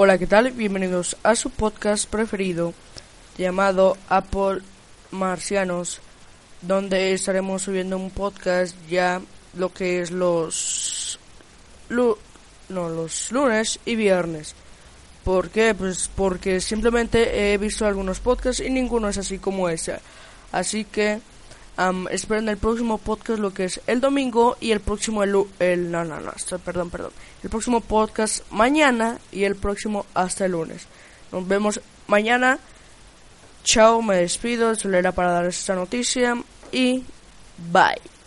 Hola, ¿qué tal? Bienvenidos a su podcast preferido llamado Apple Marcianos, donde estaremos subiendo un podcast ya lo que es los no, los lunes y viernes. ¿Por qué? Pues porque simplemente he visto algunos podcasts y ninguno es así como ese. Así que esperen el próximo podcast lo que es el domingo y el próximo el, no no no perdón perdón. El próximo podcast mañana y el próximo hasta el lunes. Nos vemos mañana. Chao me despido. Solo era para dar esta noticia y bye